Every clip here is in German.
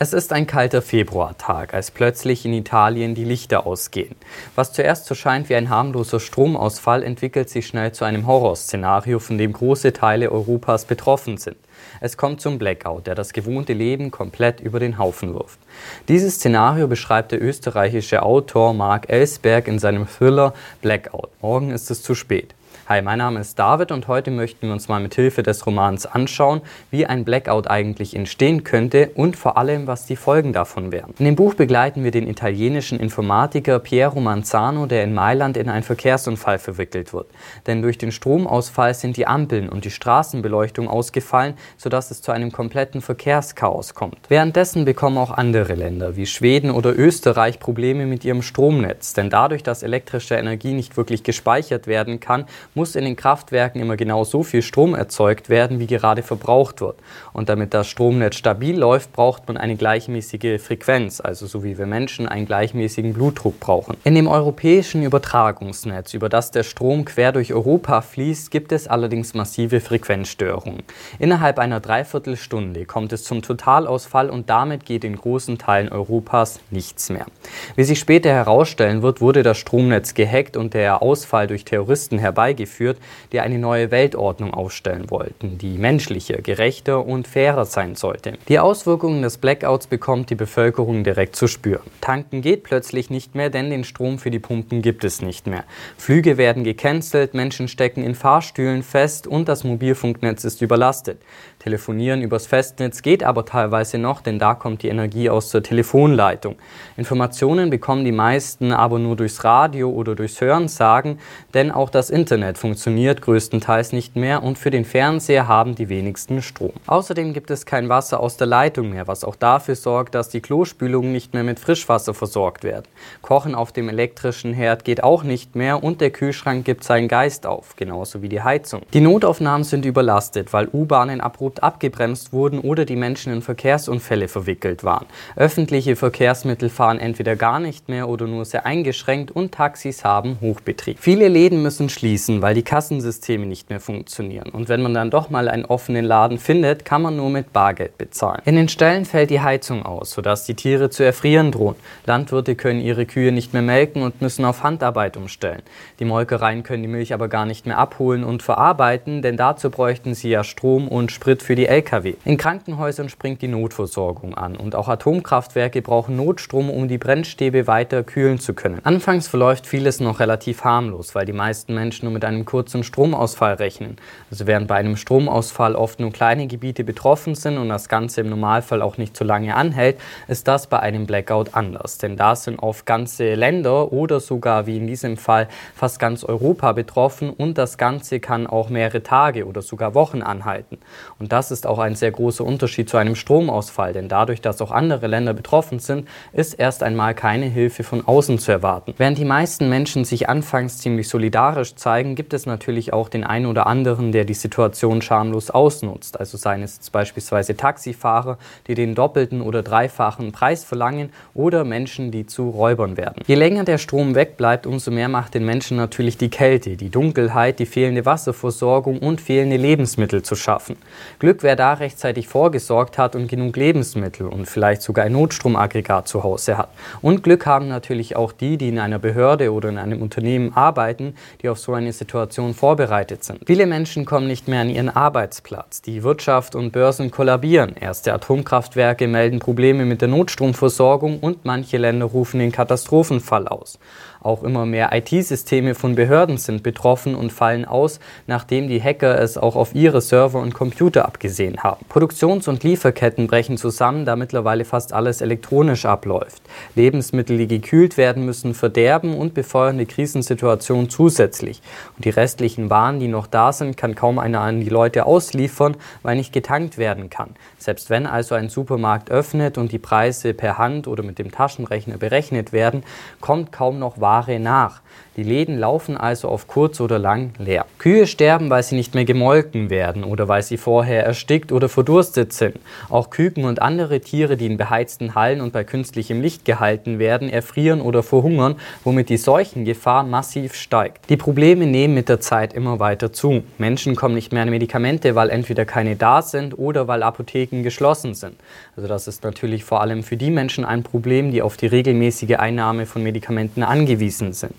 Es ist ein kalter Februartag, als plötzlich in Italien die Lichter ausgehen. Was zuerst so scheint wie ein harmloser Stromausfall, entwickelt sich schnell zu einem Horrorszenario, von dem große Teile Europas betroffen sind. Es kommt zum Blackout, der das gewohnte Leben komplett über den Haufen wirft. Dieses Szenario beschreibt der österreichische Autor Mark Ellsberg in seinem Thriller Blackout. Morgen ist es zu spät. Hi, mein Name ist David und heute möchten wir uns mal mit Hilfe des Romans anschauen, wie ein Blackout eigentlich entstehen könnte und vor allem, was die Folgen davon wären. In dem Buch begleiten wir den italienischen Informatiker Piero Manzano, der in Mailand in einen Verkehrsunfall verwickelt wird. Denn durch den Stromausfall sind die Ampeln und die Straßenbeleuchtung ausgefallen, sodass es zu einem kompletten Verkehrschaos kommt. Währenddessen bekommen auch andere Länder wie Schweden oder Österreich Probleme mit ihrem Stromnetz, denn dadurch, dass elektrische Energie nicht wirklich gespeichert werden kann, muss in den Kraftwerken immer genau so viel Strom erzeugt werden, wie gerade verbraucht wird. Und damit das Stromnetz stabil läuft, braucht man eine gleichmäßige Frequenz, also so wie wir Menschen einen gleichmäßigen Blutdruck brauchen. In dem europäischen Übertragungsnetz, über das der Strom quer durch Europa fließt, gibt es allerdings massive Frequenzstörungen. Innerhalb einer Dreiviertelstunde kommt es zum Totalausfall und damit geht in großen Teilen Europas nichts mehr. Wie sich später herausstellen wird, wurde das Stromnetz gehackt und der Ausfall durch Terroristen herbeigeführt geführt, die eine neue Weltordnung aufstellen wollten, die menschlicher, gerechter und fairer sein sollte. Die Auswirkungen des Blackouts bekommt die Bevölkerung direkt zu spüren. Tanken geht plötzlich nicht mehr, denn den Strom für die Pumpen gibt es nicht mehr. Flüge werden gecancelt, Menschen stecken in Fahrstühlen fest und das Mobilfunknetz ist überlastet. Telefonieren übers Festnetz geht aber teilweise noch, denn da kommt die Energie aus der Telefonleitung. Informationen bekommen die meisten aber nur durchs Radio oder durchs Hörensagen, denn auch das Internet funktioniert größtenteils nicht mehr und für den Fernseher haben die wenigsten Strom. Außerdem gibt es kein Wasser aus der Leitung mehr, was auch dafür sorgt, dass die Klospülungen nicht mehr mit Frischwasser versorgt werden. Kochen auf dem elektrischen Herd geht auch nicht mehr und der Kühlschrank gibt seinen Geist auf, genauso wie die Heizung. Die Notaufnahmen sind überlastet, weil U-Bahnen abrupt abrupt abgebremst wurden oder die Menschen in Verkehrsunfälle verwickelt waren. Öffentliche Verkehrsmittel fahren entweder gar nicht mehr oder nur sehr eingeschränkt und Taxis haben Hochbetrieb. Viele Läden müssen schließen, weil die Kassensysteme nicht mehr funktionieren. Und wenn man dann doch mal einen offenen Laden findet, kann man nur mit Bargeld bezahlen. In den Ställen fällt die Heizung aus, sodass die Tiere zu erfrieren drohen. Landwirte können ihre Kühe nicht mehr melken und müssen auf Handarbeit umstellen. Die Molkereien können die Milch aber gar nicht mehr abholen und verarbeiten, denn dazu bräuchten sie ja Strom und Sprit für die Lkw. In Krankenhäusern springt die Notversorgung an und auch Atomkraftwerke brauchen Notstrom, um die Brennstäbe weiter kühlen zu können. Anfangs verläuft vieles noch relativ harmlos, weil die meisten Menschen nur mit einem kurzen Stromausfall rechnen. Also während bei einem Stromausfall oft nur kleine Gebiete betroffen sind und das Ganze im Normalfall auch nicht so lange anhält, ist das bei einem Blackout anders. Denn da sind oft ganze Länder oder sogar wie in diesem Fall fast ganz Europa betroffen und das Ganze kann auch mehrere Tage oder sogar Wochen anhalten. Und das ist auch ein sehr großer Unterschied zu einem Stromausfall, denn dadurch, dass auch andere Länder betroffen sind, ist erst einmal keine Hilfe von außen zu erwarten. Während die meisten Menschen sich anfangs ziemlich solidarisch zeigen, gibt es natürlich auch den einen oder anderen, der die Situation schamlos ausnutzt. Also seien es beispielsweise Taxifahrer, die den doppelten oder dreifachen Preis verlangen oder Menschen, die zu Räubern werden. Je länger der Strom wegbleibt, umso mehr macht den Menschen natürlich die Kälte, die Dunkelheit, die fehlende Wasserversorgung und fehlende Lebensmittel zu schaffen. Glück, wer da rechtzeitig vorgesorgt hat und genug Lebensmittel und vielleicht sogar ein Notstromaggregat zu Hause hat. Und Glück haben natürlich auch die, die in einer Behörde oder in einem Unternehmen arbeiten, die auf so eine Situation vorbereitet sind. Viele Menschen kommen nicht mehr an ihren Arbeitsplatz. Die Wirtschaft und Börsen kollabieren. Erste Atomkraftwerke melden Probleme mit der Notstromversorgung und manche Länder rufen den Katastrophenfall aus. Auch immer mehr IT-Systeme von Behörden sind betroffen und fallen aus, nachdem die Hacker es auch auf ihre Server und Computer abgesehen haben. Produktions- und Lieferketten brechen zusammen, da mittlerweile fast alles elektronisch abläuft. Lebensmittel, die gekühlt werden müssen, verderben und befeuern die Krisensituation zusätzlich. Und die restlichen Waren, die noch da sind, kann kaum einer an die Leute ausliefern, weil nicht getankt werden kann. Selbst wenn also ein Supermarkt öffnet und die Preise per Hand oder mit dem Taschenrechner berechnet werden, kommt kaum noch Ware Ware nach. Die Läden laufen also auf kurz oder lang leer. Kühe sterben, weil sie nicht mehr gemolken werden oder weil sie vorher erstickt oder verdurstet sind. Auch Küken und andere Tiere, die in beheizten Hallen und bei künstlichem Licht gehalten werden, erfrieren oder verhungern, womit die Seuchengefahr massiv steigt. Die Probleme nehmen mit der Zeit immer weiter zu. Menschen kommen nicht mehr an Medikamente, weil entweder keine da sind oder weil Apotheken geschlossen sind. Also das ist natürlich vor allem für die Menschen ein Problem, die auf die regelmäßige Einnahme von Medikamenten angewiesen sind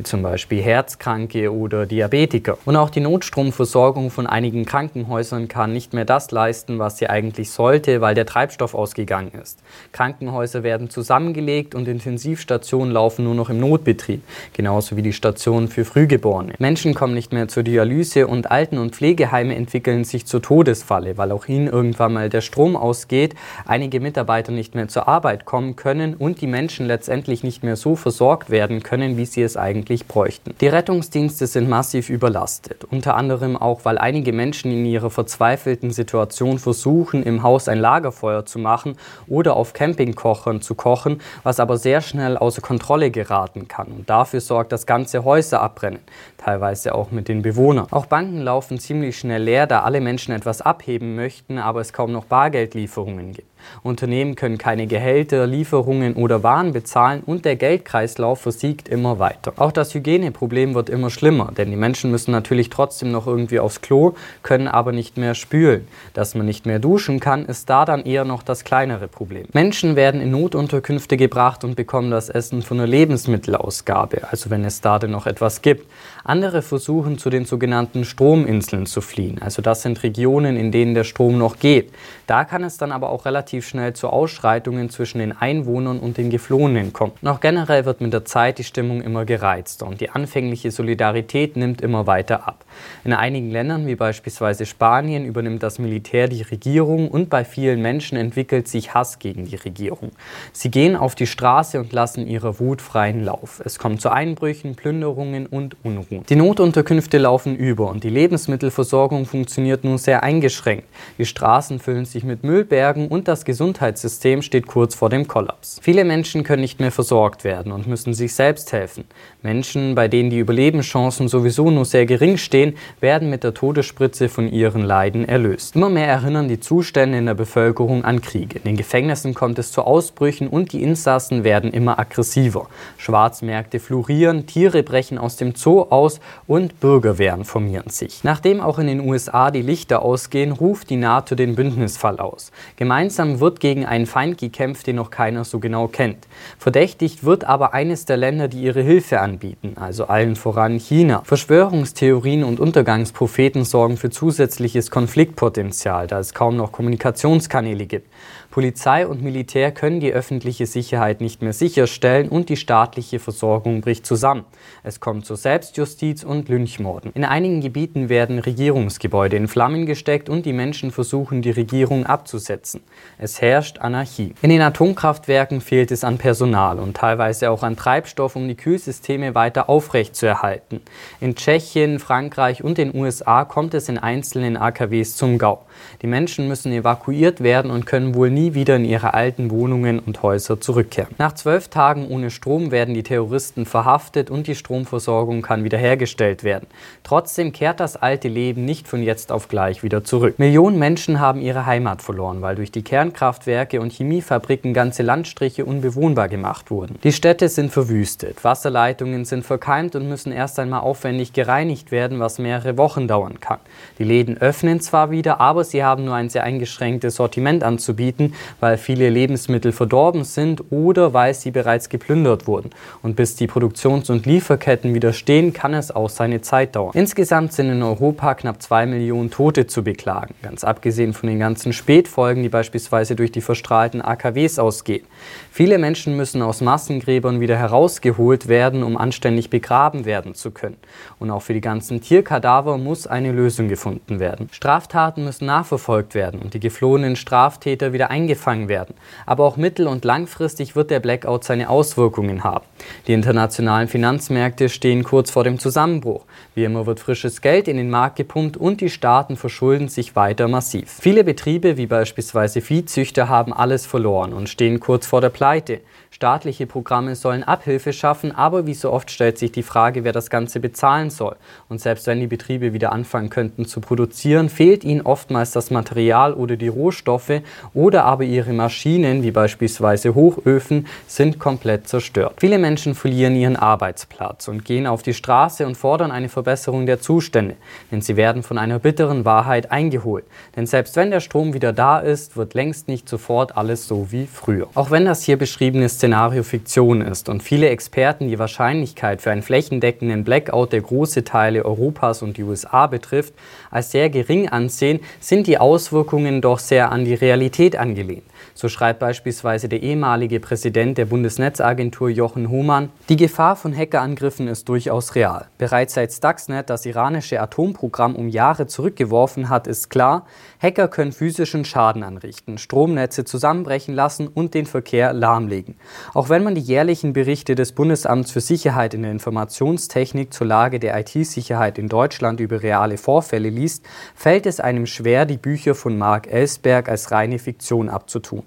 wie zum Beispiel Herzkranke oder Diabetiker. Und auch die Notstromversorgung von einigen Krankenhäusern kann nicht mehr das leisten, was sie eigentlich sollte, weil der Treibstoff ausgegangen ist. Krankenhäuser werden zusammengelegt und Intensivstationen laufen nur noch im Notbetrieb, genauso wie die Stationen für Frühgeborene. Menschen kommen nicht mehr zur Dialyse und Alten- und Pflegeheime entwickeln sich zur Todesfalle, weil auch ihnen irgendwann mal der Strom ausgeht, einige Mitarbeiter nicht mehr zur Arbeit kommen können und die Menschen letztendlich nicht mehr so versorgt werden können, wie sie es eigentlich eigentlich bräuchten. Die Rettungsdienste sind massiv überlastet, unter anderem auch, weil einige Menschen in ihrer verzweifelten Situation versuchen, im Haus ein Lagerfeuer zu machen oder auf Campingkochern zu kochen, was aber sehr schnell außer Kontrolle geraten kann. Und dafür sorgt, dass ganze Häuser abbrennen, teilweise auch mit den Bewohnern. Auch Banken laufen ziemlich schnell leer, da alle Menschen etwas abheben möchten, aber es kaum noch Bargeldlieferungen gibt. Unternehmen können keine Gehälter, Lieferungen oder Waren bezahlen und der Geldkreislauf versiegt immer weiter. Auch das Hygieneproblem wird immer schlimmer, denn die Menschen müssen natürlich trotzdem noch irgendwie aufs Klo, können aber nicht mehr spülen. Dass man nicht mehr duschen kann, ist da dann eher noch das kleinere Problem. Menschen werden in Notunterkünfte gebracht und bekommen das Essen von der Lebensmittelausgabe, also wenn es da denn noch etwas gibt. Andere versuchen zu den sogenannten Strominseln zu fliehen, also das sind Regionen, in denen der Strom noch geht. Da kann es dann aber auch relativ schnell zu Ausschreitungen zwischen den Einwohnern und den Geflohenen kommt. Noch generell wird mit der Zeit die Stimmung immer gereizter und die anfängliche Solidarität nimmt immer weiter ab. In einigen Ländern, wie beispielsweise Spanien, übernimmt das Militär die Regierung und bei vielen Menschen entwickelt sich Hass gegen die Regierung. Sie gehen auf die Straße und lassen ihrer Wut freien Lauf. Es kommt zu Einbrüchen, Plünderungen und Unruhen. Die Notunterkünfte laufen über und die Lebensmittelversorgung funktioniert nur sehr eingeschränkt. Die Straßen füllen sich mit Müllbergen und das Gesundheitssystem steht kurz vor dem Kollaps. Viele Menschen können nicht mehr versorgt werden und müssen sich selbst helfen. Menschen, bei denen die Überlebenschancen sowieso nur sehr gering stehen, werden mit der Todesspritze von ihren Leiden erlöst. Immer mehr erinnern die Zustände in der Bevölkerung an Kriege. In den Gefängnissen kommt es zu Ausbrüchen und die Insassen werden immer aggressiver. Schwarzmärkte florieren, Tiere brechen aus dem Zoo aus und Bürgerwehren formieren sich. Nachdem auch in den USA die Lichter ausgehen, ruft die NATO den Bündnisfall aus. Gemeinsam wird gegen einen Feind gekämpft, den noch keiner so genau kennt. Verdächtigt wird aber eines der Länder, die ihre Hilfe anbieten, also allen voran China. Verschwörungstheorien und Untergangspropheten sorgen für zusätzliches Konfliktpotenzial, da es kaum noch Kommunikationskanäle gibt. Polizei und Militär können die öffentliche Sicherheit nicht mehr sicherstellen und die staatliche Versorgung bricht zusammen. Es kommt zur Selbstjustiz und Lynchmorden. In einigen Gebieten werden Regierungsgebäude in Flammen gesteckt und die Menschen versuchen, die Regierung abzusetzen. Es herrscht Anarchie. In den Atomkraftwerken fehlt es an Personal und teilweise auch an Treibstoff, um die Kühlsysteme weiter aufrechtzuerhalten. In Tschechien, Frankreich und den USA kommt es in einzelnen AKWs zum Gau. Die Menschen müssen evakuiert werden und können wohl nie wieder in ihre alten Wohnungen und Häuser zurückkehren. Nach zwölf Tagen ohne Strom werden die Terroristen verhaftet und die Stromversorgung kann wiederhergestellt werden. Trotzdem kehrt das alte Leben nicht von jetzt auf gleich wieder zurück. Millionen Menschen haben ihre Heimat verloren, weil durch die Kernkraftwerke und Chemiefabriken ganze Landstriche unbewohnbar gemacht wurden. Die Städte sind verwüstet, Wasserleitungen sind verkeimt und müssen erst einmal aufwendig gereinigt werden, was mehrere Wochen dauern kann. Die Läden öffnen zwar wieder, aber sie haben nur ein sehr eingeschränktes Sortiment anzubieten, weil viele Lebensmittel verdorben sind oder weil sie bereits geplündert wurden. Und bis die Produktions- und Lieferketten wieder stehen, kann es auch seine Zeit dauern. Insgesamt sind in Europa knapp zwei Millionen Tote zu beklagen, ganz abgesehen von den ganzen Spätfolgen, die beispielsweise durch die verstrahlten AKWs ausgehen. Viele Menschen müssen aus Massengräbern wieder herausgeholt werden, um anständig begraben werden zu können. Und auch für die ganzen Tierkadaver muss eine Lösung gefunden werden. Straftaten müssen nach nachverfolgt werden und die geflohenen Straftäter wieder eingefangen werden. Aber auch mittel- und langfristig wird der Blackout seine Auswirkungen haben. Die internationalen Finanzmärkte stehen kurz vor dem Zusammenbruch. Wie immer wird frisches Geld in den Markt gepumpt und die Staaten verschulden sich weiter massiv. Viele Betriebe wie beispielsweise Viehzüchter haben alles verloren und stehen kurz vor der Pleite. Staatliche Programme sollen Abhilfe schaffen, aber wie so oft stellt sich die Frage, wer das Ganze bezahlen soll. Und selbst wenn die Betriebe wieder anfangen könnten zu produzieren, fehlt ihnen oftmals das Material oder die Rohstoffe oder aber ihre Maschinen, wie beispielsweise Hochöfen, sind komplett zerstört. Viele Menschen verlieren ihren Arbeitsplatz und gehen auf die Straße und fordern eine Verbesserung der Zustände, denn sie werden von einer bitteren Wahrheit eingeholt. Denn selbst wenn der Strom wieder da ist, wird längst nicht sofort alles so wie früher. Auch wenn das hier beschriebene Szenario Fiktion ist und viele Experten die Wahrscheinlichkeit für einen flächendeckenden Blackout, der große Teile Europas und die USA betrifft, als sehr gering ansehen, sind die Auswirkungen doch sehr an die Realität angelehnt. So schreibt beispielsweise der ehemalige Präsident der Bundesnetzagentur Jochen Hohmann, die Gefahr von Hackerangriffen ist durchaus real. Bereits seit Stuxnet das iranische Atomprogramm um Jahre zurückgeworfen hat, ist klar, Hacker können physischen Schaden anrichten, Stromnetze zusammenbrechen lassen und den Verkehr lahmlegen. Auch wenn man die jährlichen Berichte des Bundesamts für Sicherheit in der Informationstechnik zur Lage der IT-Sicherheit in Deutschland über reale Vorfälle liest, fällt es einem schwer, die Bücher von Mark Ellsberg als reine Fiktion abzutun.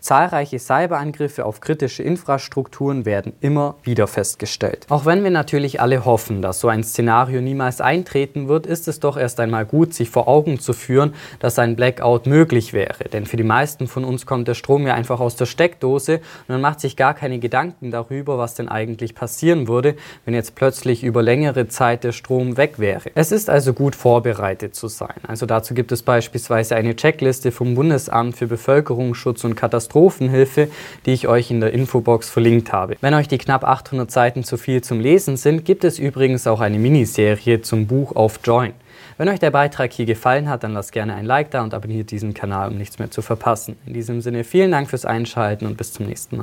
Zahlreiche Cyberangriffe auf kritische Infrastrukturen werden immer wieder festgestellt. Auch wenn wir natürlich alle hoffen, dass so ein Szenario niemals eintreten wird, ist es doch erst einmal gut, sich vor Augen zu führen, dass ein Blackout möglich wäre. Denn für die meisten von uns kommt der Strom ja einfach aus der Steckdose und man macht sich gar keine Gedanken darüber, was denn eigentlich passieren würde, wenn jetzt plötzlich über längere Zeit der Strom weg wäre. Es ist also gut vorbereitet zu sein. Also dazu gibt es beispielsweise eine Checkliste vom Bundesamt für Bevölkerungsschutz und Katastrophenhilfe, die ich euch in der Infobox verlinkt habe. Wenn euch die knapp 800 Seiten zu viel zum Lesen sind, gibt es übrigens auch eine Miniserie zum Buch auf Join. Wenn euch der Beitrag hier gefallen hat, dann lasst gerne ein Like da und abonniert diesen Kanal, um nichts mehr zu verpassen. In diesem Sinne vielen Dank fürs Einschalten und bis zum nächsten Mal.